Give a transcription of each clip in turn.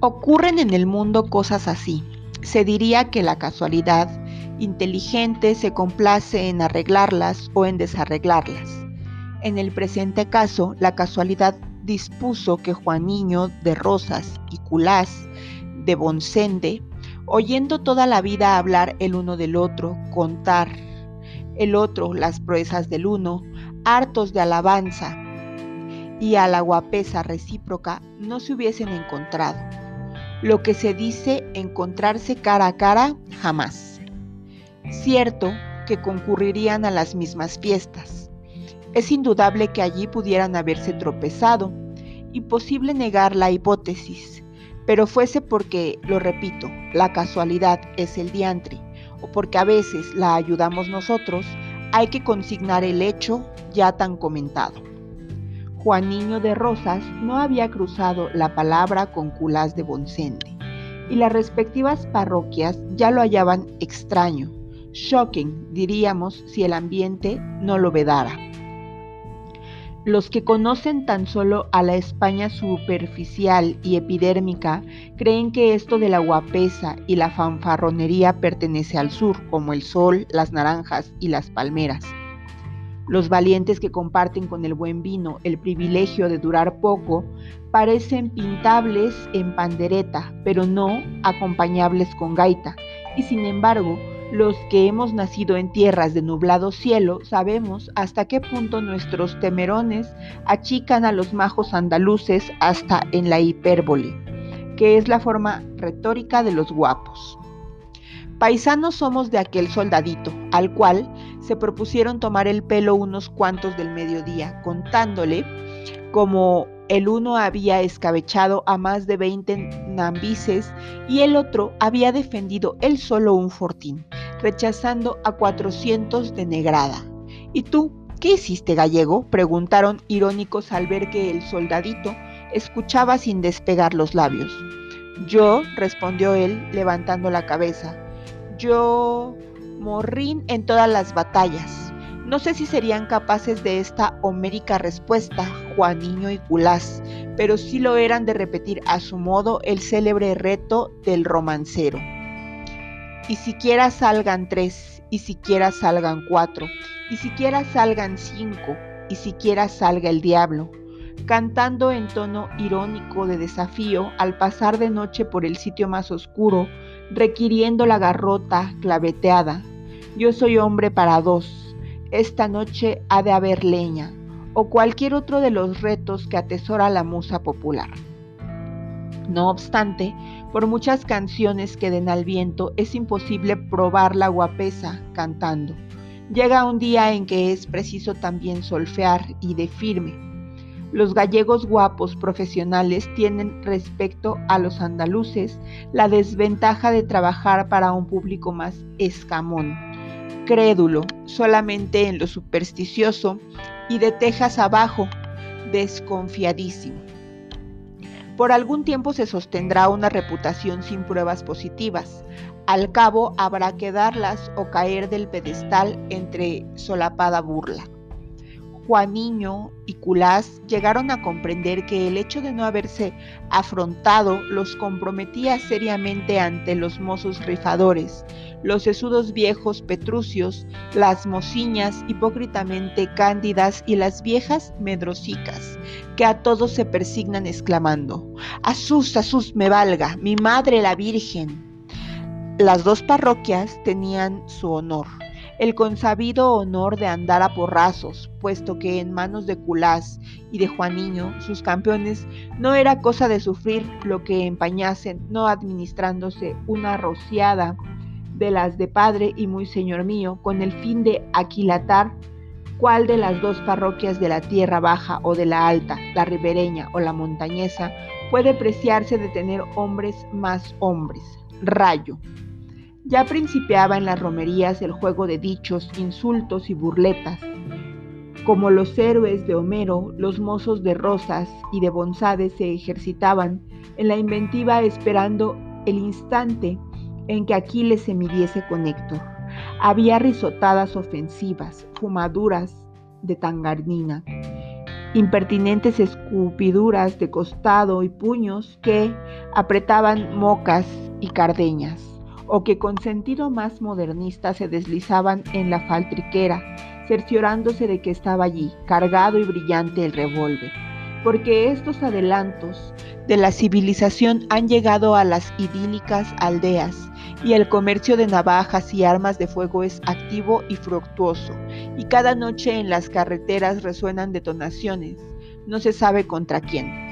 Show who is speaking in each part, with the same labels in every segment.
Speaker 1: Ocurren en el mundo cosas así. Se diría que la casualidad inteligente se complace en arreglarlas o en desarreglarlas. En el presente caso, la casualidad dispuso que Juaniño de Rosas y Culás de Bonsende, oyendo toda la vida hablar el uno del otro, contar el otro las proezas del uno, hartos de alabanza y a la guapesa recíproca, no se hubiesen encontrado lo que se dice encontrarse cara a cara jamás. Cierto que concurrirían a las mismas fiestas. Es indudable que allí pudieran haberse tropezado. Imposible negar la hipótesis, pero fuese porque, lo repito, la casualidad es el diantre, o porque a veces la ayudamos nosotros, hay que consignar el hecho ya tan comentado. Juan Niño de Rosas no había cruzado la palabra con Culás de Bonsende, y las respectivas parroquias ya lo hallaban extraño, shocking, diríamos, si el ambiente no lo vedara. Los que conocen tan solo a la España superficial y epidérmica creen que esto de la guapesa y la fanfarronería pertenece al sur, como el sol, las naranjas y las palmeras. Los valientes que comparten con el buen vino el privilegio de durar poco parecen pintables en pandereta, pero no acompañables con gaita. Y sin embargo, los que hemos nacido en tierras de nublado cielo sabemos hasta qué punto nuestros temerones achican a los majos andaluces hasta en la hipérbole, que es la forma retórica de los guapos. Paisanos somos de aquel soldadito, al cual se propusieron tomar el pelo unos cuantos del mediodía, contándole como el uno había escabechado a más de 20 nambises y el otro había defendido él solo un fortín, rechazando a 400 de negrada. ¿Y tú qué hiciste, gallego? preguntaron irónicos al ver que el soldadito escuchaba sin despegar los labios. Yo, respondió él, levantando la cabeza, yo morrín en todas las batallas. No sé si serían capaces de esta homérica respuesta, Juaniño y Culás, pero sí lo eran de repetir a su modo el célebre reto del romancero. Y siquiera salgan tres, y siquiera salgan cuatro, y siquiera salgan cinco, y siquiera salga el diablo, cantando en tono irónico de desafío al pasar de noche por el sitio más oscuro, requiriendo la garrota claveteada. Yo soy hombre para dos. Esta noche ha de haber leña, o cualquier otro de los retos que atesora la musa popular. No obstante, por muchas canciones que den al viento, es imposible probar la guapesa cantando. Llega un día en que es preciso también solfear y de firme los gallegos guapos profesionales tienen respecto a los andaluces la desventaja de trabajar para un público más escamón, crédulo solamente en lo supersticioso y de tejas abajo, desconfiadísimo. Por algún tiempo se sostendrá una reputación sin pruebas positivas. Al cabo habrá que darlas o caer del pedestal entre solapada burla. Juaniño y Culás llegaron a comprender que el hecho de no haberse afrontado los comprometía seriamente ante los mozos rifadores, los sesudos viejos petrucios, las mociñas hipócritamente cándidas y las viejas medrosicas, que a todos se persignan exclamando, Asus, Asus me valga, mi madre la Virgen. Las dos parroquias tenían su honor el consabido honor de andar a porrazos, puesto que en manos de Culás y de Juaniño, sus campeones, no era cosa de sufrir lo que empañasen, no administrándose una rociada de las de padre y muy señor mío, con el fin de aquilatar cuál de las dos parroquias de la tierra baja o de la alta, la ribereña o la montañesa, puede preciarse de tener hombres más hombres. Rayo. Ya principiaba en las romerías el juego de dichos, insultos y burletas. Como los héroes de Homero, los mozos de Rosas y de Bonzade se ejercitaban en la inventiva esperando el instante en que Aquiles se midiese con Héctor. Había risotadas ofensivas, fumaduras de tangarnina impertinentes escupiduras de costado y puños que apretaban mocas y cardeñas, o que con sentido más modernista se deslizaban en la faltriquera, cerciorándose de que estaba allí, cargado y brillante el revólver. Porque estos adelantos de la civilización han llegado a las idílicas aldeas y el comercio de navajas y armas de fuego es activo y fructuoso, y cada noche en las carreteras resuenan detonaciones, no se sabe contra quién.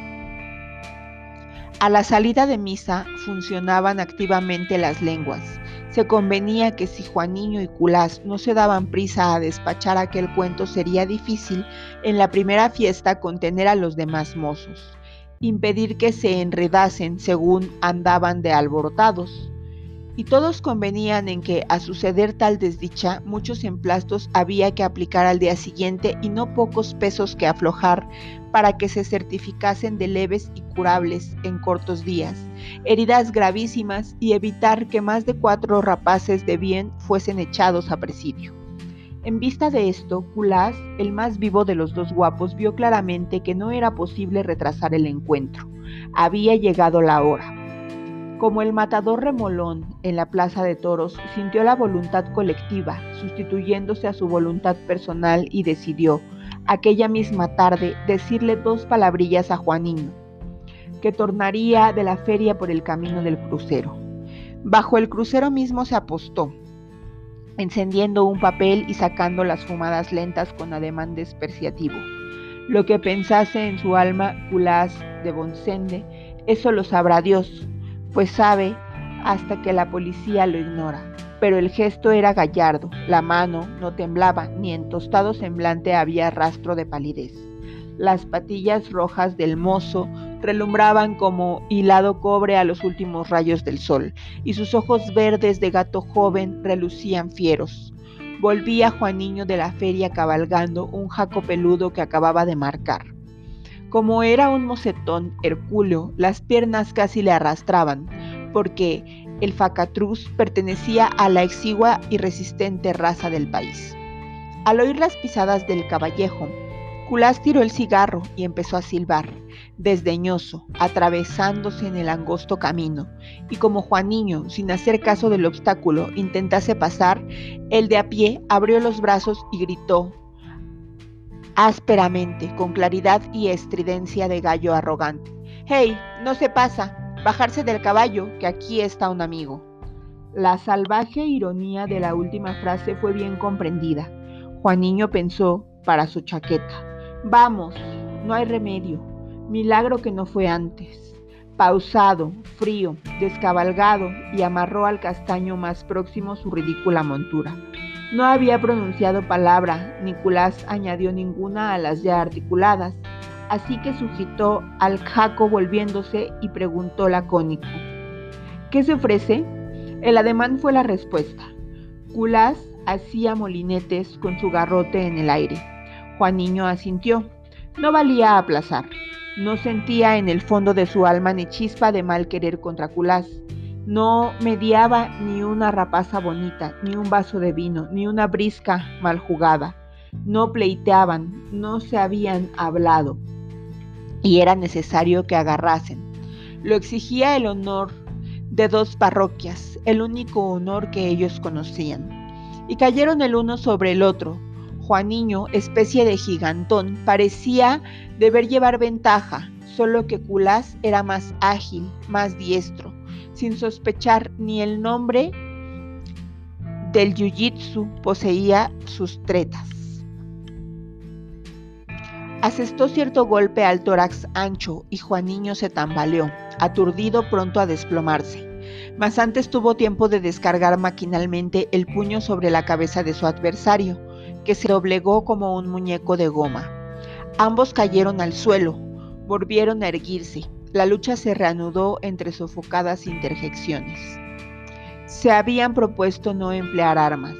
Speaker 1: A la salida de misa funcionaban activamente las lenguas. Se convenía que si Juaniño y Culás no se daban prisa a despachar aquel cuento sería difícil en la primera fiesta contener a los demás mozos, impedir que se enredasen según andaban de alborotados y todos convenían en que, a suceder tal desdicha, muchos emplastos había que aplicar al día siguiente y no pocos pesos que aflojar para que se certificasen de leves y curables en cortos días, heridas gravísimas y evitar que más de cuatro rapaces de bien fuesen echados a presidio. En vista de esto, Culás, el más vivo de los dos guapos, vio claramente que no era posible retrasar el encuentro. Había llegado la hora. Como el matador remolón en la plaza de toros sintió la voluntad colectiva, sustituyéndose a su voluntad personal y decidió, aquella misma tarde, decirle dos palabrillas a Juanino, que tornaría de la feria por el camino del crucero. Bajo el crucero mismo se apostó, encendiendo un papel y sacando las fumadas lentas con ademán despreciativo. Lo que pensase en su alma Culás de Bonsende, eso lo sabrá Dios, pues sabe hasta que la policía lo ignora. Pero el gesto era gallardo, la mano no temblaba, ni en tostado semblante había rastro de palidez. Las patillas rojas del mozo relumbraban como hilado cobre a los últimos rayos del sol, y sus ojos verdes de gato joven relucían fieros. Volvía Juaniño de la feria cabalgando un jaco peludo que acababa de marcar. Como era un mocetón hercúleo, las piernas casi le arrastraban, porque el facatruz pertenecía a la exigua y resistente raza del país. Al oír las pisadas del caballejo, Culás tiró el cigarro y empezó a silbar, desdeñoso, atravesándose en el angosto camino, y como Juaniño, sin hacer caso del obstáculo, intentase pasar, el de a pie abrió los brazos y gritó, ásperamente, con claridad y estridencia de gallo arrogante. ¡Hey! No se pasa. Bajarse del caballo, que aquí está un amigo. La salvaje ironía de la última frase fue bien comprendida. Juaniño pensó para su chaqueta. Vamos, no hay remedio. Milagro que no fue antes. Pausado, frío, descabalgado y amarró al castaño más próximo su ridícula montura. No había pronunciado palabra, Nicolás añadió ninguna a las ya articuladas, así que sujetó al jaco volviéndose y preguntó lacónico. ¿Qué se ofrece? El ademán fue la respuesta. Culás hacía molinetes con su garrote en el aire. Juaniño asintió. No valía aplazar. No sentía en el fondo de su alma ni chispa de mal querer contra Culás. No mediaba ni una rapaza bonita, ni un vaso de vino, ni una brisca mal jugada. No pleiteaban, no se habían hablado. Y era necesario que agarrasen. Lo exigía el honor de dos parroquias, el único honor que ellos conocían. Y cayeron el uno sobre el otro. Juaniño, especie de gigantón, parecía deber llevar ventaja, solo que Culás era más ágil, más diestro sin sospechar ni el nombre del jiu-jitsu, poseía sus tretas. Asestó cierto golpe al tórax ancho y Juaniño se tambaleó, aturdido pronto a desplomarse. Mas antes tuvo tiempo de descargar maquinalmente el puño sobre la cabeza de su adversario, que se doblegó como un muñeco de goma. Ambos cayeron al suelo, volvieron a erguirse, la lucha se reanudó entre sofocadas interjecciones. Se habían propuesto no emplear armas.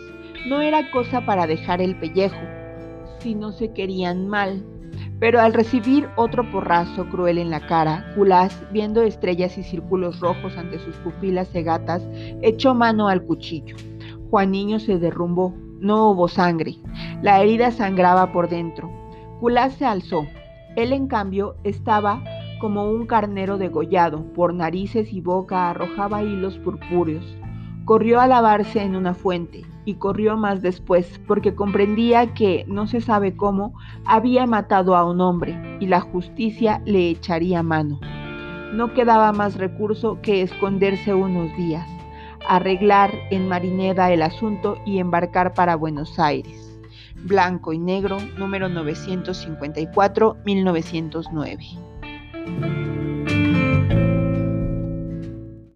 Speaker 1: No era cosa para dejar el pellejo, si no se querían mal. Pero al recibir otro porrazo cruel en la cara, Culás, viendo estrellas y círculos rojos ante sus pupilas cegatas, echó mano al cuchillo. Juaniño se derrumbó. No hubo sangre. La herida sangraba por dentro. Culás se alzó Él, en cambio, estaba como un carnero degollado, por narices y boca arrojaba hilos purpúreos. Corrió a lavarse en una fuente, y corrió más después, porque comprendía que, no se sabe cómo, había matado a un hombre, y la justicia le echaría mano. No quedaba más recurso que esconderse unos días, arreglar en Marineda el asunto y embarcar para Buenos Aires. Blanco y Negro, número 954, Música